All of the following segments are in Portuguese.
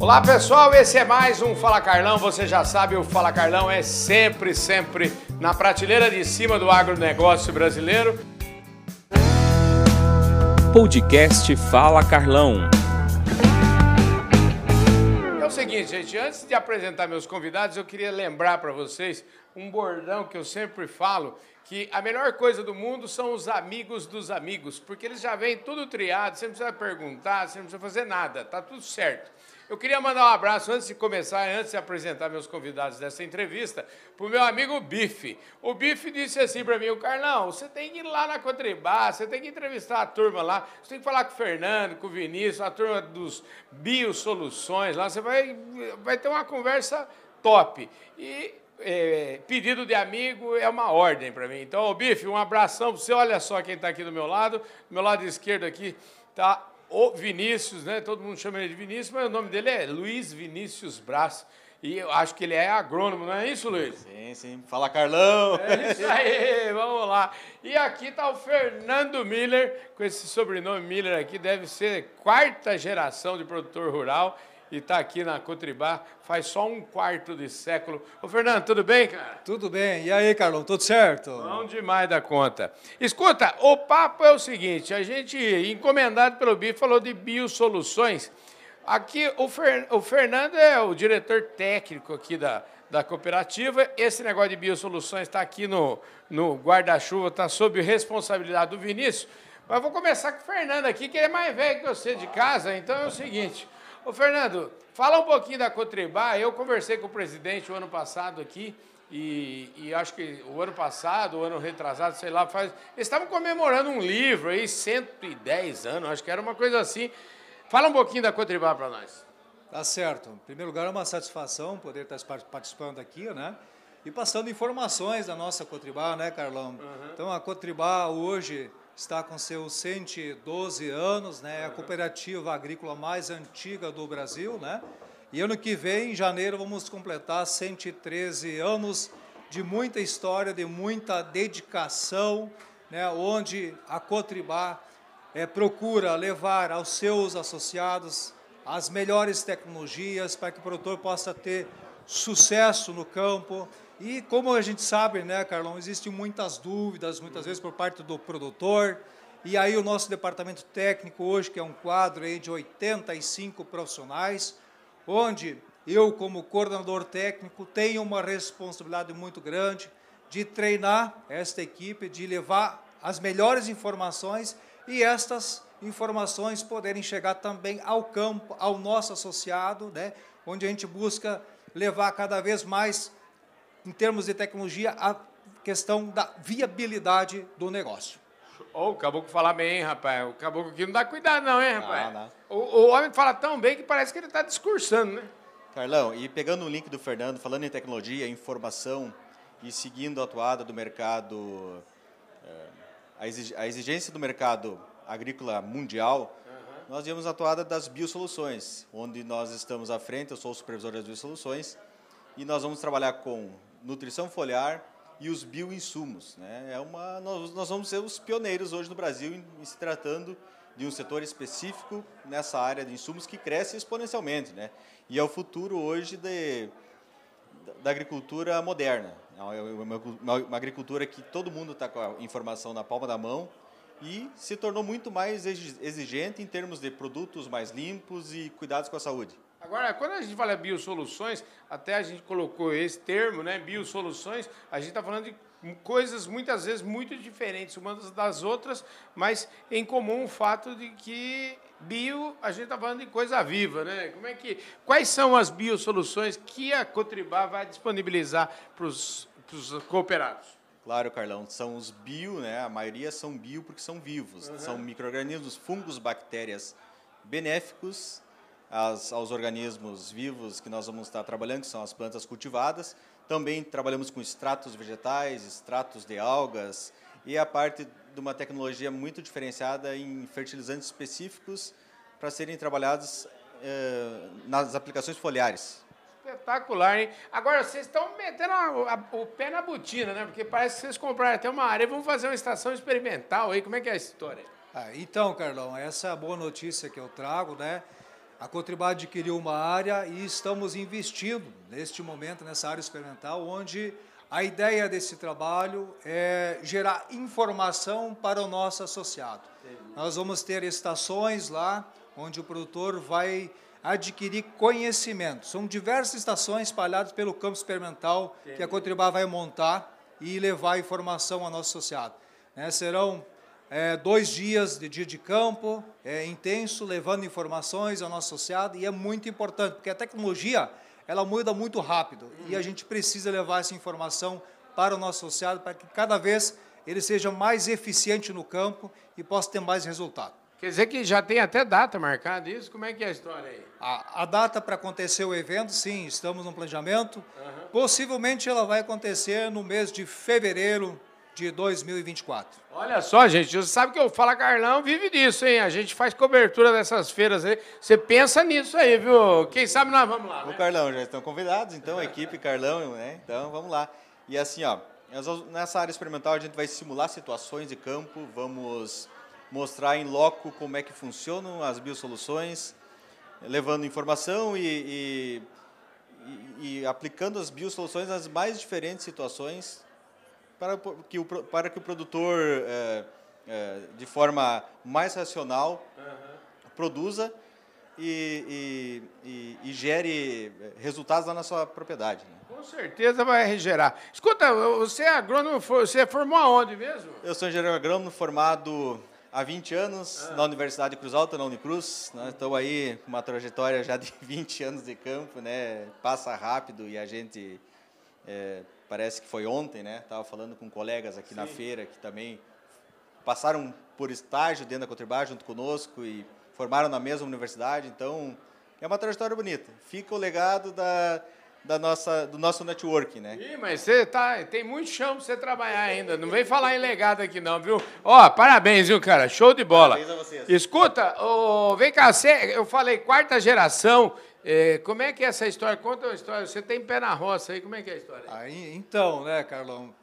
Olá pessoal, esse é mais um Fala Carlão. Você já sabe, o Fala Carlão é sempre, sempre na prateleira de cima do agronegócio brasileiro. Podcast Fala Carlão. É o seguinte, gente, antes de apresentar meus convidados, eu queria lembrar para vocês um bordão que eu sempre falo, que a melhor coisa do mundo são os amigos dos amigos, porque eles já vêm tudo triado, você não precisa perguntar, você não precisa fazer nada, tá tudo certo. Eu queria mandar um abraço antes de começar, antes de apresentar meus convidados dessa entrevista, para o meu amigo Bife. O Bife disse assim para mim: o Carlão, você tem que ir lá na Cotribá, você tem que entrevistar a turma lá, você tem que falar com o Fernando, com o Vinícius, a turma dos Biosoluções lá, você vai, vai ter uma conversa top. E é, pedido de amigo é uma ordem para mim. Então, Bife, um abração para você. Olha só quem está aqui do meu lado. Do meu lado esquerdo aqui está o Vinícius, né? Todo mundo chama ele de Vinícius, mas o nome dele é Luiz Vinícius Brás. E eu acho que ele é agrônomo, não é isso, Luiz? Sim, sim. Fala, Carlão! É isso aí, vamos lá. E aqui está o Fernando Miller, com esse sobrenome Miller aqui, deve ser quarta geração de produtor rural e está aqui na Cotribá faz só um quarto de século. Ô, Fernando, tudo bem, cara? Tudo bem. E aí, Carlão, tudo certo? Bom demais da conta. Escuta, o papo é o seguinte, a gente, encomendado pelo BI, falou de biosoluções. Aqui, o, Fer, o Fernando é o diretor técnico aqui da, da cooperativa. Esse negócio de biosoluções está aqui no, no guarda-chuva, está sob responsabilidade do Vinícius. Mas vou começar com o Fernando aqui, que ele é mais velho que você de casa, então é o seguinte... Ô, Fernando, fala um pouquinho da Cotribá. Eu conversei com o presidente o ano passado aqui, e, e, acho que o ano passado, o ano retrasado, sei lá, faz. Eles estavam comemorando um livro aí, 110 anos, acho que era uma coisa assim. Fala um pouquinho da Cotribá para nós. Tá certo. Em primeiro lugar, é uma satisfação poder estar participando aqui, né? E passando informações da nossa Cotribá, né, Carlão? Uhum. Então, a Cotribá hoje está com seus 112 anos, né? É a cooperativa agrícola mais antiga do Brasil, né? E ano que vem, em janeiro, vamos completar 113 anos de muita história, de muita dedicação, né? Onde a Cotribá é, procura levar aos seus associados as melhores tecnologias para que o produtor possa ter sucesso no campo e como a gente sabe, né, Carlão, existem muitas dúvidas, muitas vezes por parte do produtor. E aí o nosso departamento técnico hoje, que é um quadro de 85 profissionais, onde eu, como coordenador técnico, tenho uma responsabilidade muito grande de treinar esta equipe, de levar as melhores informações e estas informações poderem chegar também ao campo, ao nosso associado, né, onde a gente busca levar cada vez mais em termos de tecnologia, a questão da viabilidade do negócio. Oh, o caboclo fala bem, rapaz. O caboclo aqui não dá cuidado, não, hein, rapaz? Não, não. O, o homem fala tão bem que parece que ele está discursando, né? Carlão, e pegando o link do Fernando, falando em tecnologia, informação e seguindo a atuada do mercado, eh, a exigência do mercado agrícola mundial. Nós vimos a atuada das biosoluções, onde nós estamos à frente, eu sou o supervisor das biosoluções, e nós vamos trabalhar com nutrição foliar e os bioinsumos. Né? É uma, nós, nós vamos ser os pioneiros hoje no Brasil em, em, se tratando de um setor específico nessa área de insumos que cresce exponencialmente. Né? E é o futuro hoje de, da agricultura moderna. É uma, uma, uma agricultura que todo mundo está com a informação na palma da mão e se tornou muito mais exigente em termos de produtos mais limpos e cuidados com a saúde. Agora, quando a gente fala biosoluções, até a gente colocou esse termo, né, biosoluções, a gente está falando de coisas muitas vezes muito diferentes umas das outras, mas em comum o fato de que bio, a gente está falando de coisa viva, né? Como é que, quais são as biosoluções que a Cotribá vai disponibilizar para os cooperados? Claro, Carlão, são os bio, né? A maioria são bio porque são vivos, uhum. são microrganismos, fungos, bactérias benéficos as, aos organismos vivos que nós vamos estar trabalhando, que são as plantas cultivadas. Também trabalhamos com extratos vegetais, extratos de algas e a parte de uma tecnologia muito diferenciada em fertilizantes específicos para serem trabalhados eh, nas aplicações foliares. Espetacular, hein? Agora, vocês estão metendo a, a, o pé na botina, né? Porque parece que vocês compraram até uma área. Vamos fazer uma estação experimental aí. Como é que é a história? Ah, então, Carlão, essa é a boa notícia que eu trago, né? A Cotribá adquiriu uma área e estamos investindo neste momento nessa área experimental, onde a ideia desse trabalho é gerar informação para o nosso associado. Nós vamos ter estações lá onde o produtor vai adquirir conhecimento. São diversas estações espalhadas pelo campo experimental que a Cotribá vai montar e levar informação ao nosso associado. É, serão é, dois dias de dia de campo, é, intenso, levando informações ao nosso associado, e é muito importante, porque a tecnologia ela muda muito rápido, uhum. e a gente precisa levar essa informação para o nosso associado, para que cada vez ele seja mais eficiente no campo e possa ter mais resultado. Quer dizer que já tem até data marcada isso? Como é que é a história aí? A, a data para acontecer o evento, sim, estamos no planejamento. Uhum. Possivelmente ela vai acontecer no mês de fevereiro de 2024. Olha só, gente, você sabe que o Fala Carlão vive disso, hein? A gente faz cobertura dessas feiras aí. Você pensa nisso aí, viu? Quem sabe nós vamos lá. Né? O Carlão, já estão convidados, então, a equipe Carlão, né? Então, vamos lá. E assim, ó, nessa área experimental a gente vai simular situações de campo, vamos mostrar em loco como é que funcionam as biosoluções, levando informação e, e, e, aplicando as biosoluções nas mais diferentes situações para que o, para que o produtor, é, é, de forma mais racional, uhum. produza e, e, e, gere resultados lá na sua propriedade. Né? Com certeza vai gerar. Escuta, você é agrônomo, você formou aonde mesmo? Eu sou engenheiro agrônomo formado há 20 anos ah. na Universidade de Cruz Alta, na Unicruz. Nós estamos aí com uma trajetória já de 20 anos de campo, né? Passa rápido e a gente é, parece que foi ontem, né? Estava falando com colegas aqui Sim. na feira que também passaram por estágio dentro da Cotribá junto conosco e formaram na mesma universidade. Então, é uma trajetória bonita. Fica o legado da, da nossa, do nosso network, né? Ih, mas você tá, tem muito chão para você trabalhar ainda. Não vem falar em legado aqui não, viu? Ó, parabéns, viu, cara? Show de bola. Parabéns a vocês. Escuta, oh, vem cá, você, eu falei quarta geração. É, como é que é essa história? Conta uma história. Você tem pé na roça aí, como é que é a história? Aí, então, né, Carlão?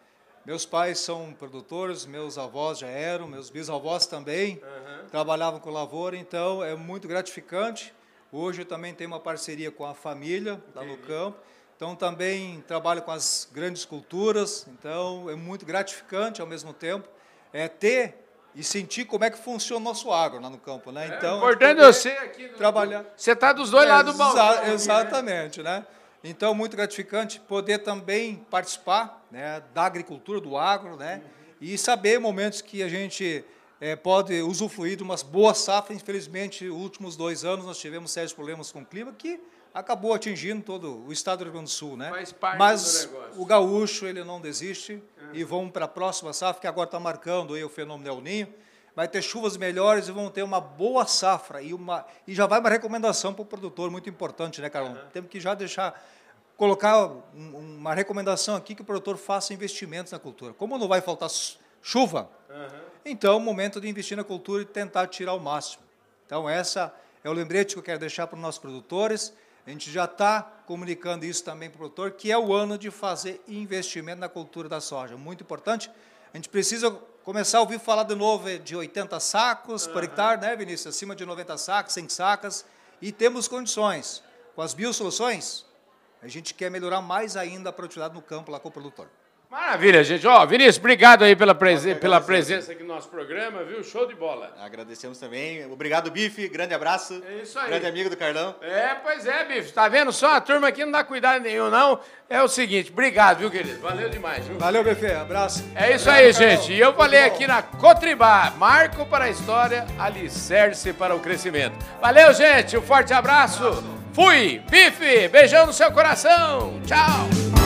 Meus pais são produtores, meus avós já eram, meus bisavós também uhum. trabalhavam com lavoura, então é muito gratificante. Hoje eu também tenho uma parceria com a família lá no campo. Então também trabalho com as grandes culturas, então é muito gratificante ao mesmo tempo é ter e sentir como é que funciona o nosso agro lá no campo, né? É, então, importante você aqui no, trabalhar. Você está dos dois é, lados do balcão. Exa exatamente, né? Então muito gratificante poder também participar, né, da agricultura, do agro, né? E saber momentos que a gente é, pode usufruir de umas boas safras. Infelizmente, nos últimos dois anos nós tivemos sérios problemas com o clima que acabou atingindo todo o estado do Rio Grande do Sul, né? Faz parte Mas o gaúcho ele não desiste é. e vão para a próxima safra que agora está marcando aí o fenômeno El Ninho. Vai ter chuvas melhores e vão ter uma boa safra e uma e já vai uma recomendação para o produtor muito importante, né, Carlão? Uhum. Temos que já deixar colocar um, uma recomendação aqui que o produtor faça investimentos na cultura. Como não vai faltar chuva, uhum. então é o momento de investir na cultura e tentar tirar o máximo. Então essa é o lembrete que eu quero deixar para os nossos produtores a gente já está comunicando isso também para o produtor, que é o ano de fazer investimento na cultura da soja. Muito importante. A gente precisa começar a ouvir falar de novo de 80 sacos uhum. por hectare, né, Vinícius? Acima de 90 sacos, 100 sacas. E temos condições. Com as biosoluções, a gente quer melhorar mais ainda a produtividade no campo lá com o produtor. Maravilha, gente. Ó, Vinícius, obrigado aí pela, presen pela presença aqui no nosso programa, viu? Show de bola. Agradecemos também. Obrigado, Bife. Grande abraço. É isso aí. Grande amigo do Carlão. É, pois é, Bife. Tá vendo só? A turma aqui não dá cuidado nenhum, não. É o seguinte, obrigado, viu, querido? Valeu demais, viu? Valeu, Bife. Abraço. É isso aí, gente. E eu falei aqui na Cotribá, marco para a história, alicerce para o crescimento. Valeu, gente. Um forte abraço. Fui. Bife, beijão no seu coração. Tchau.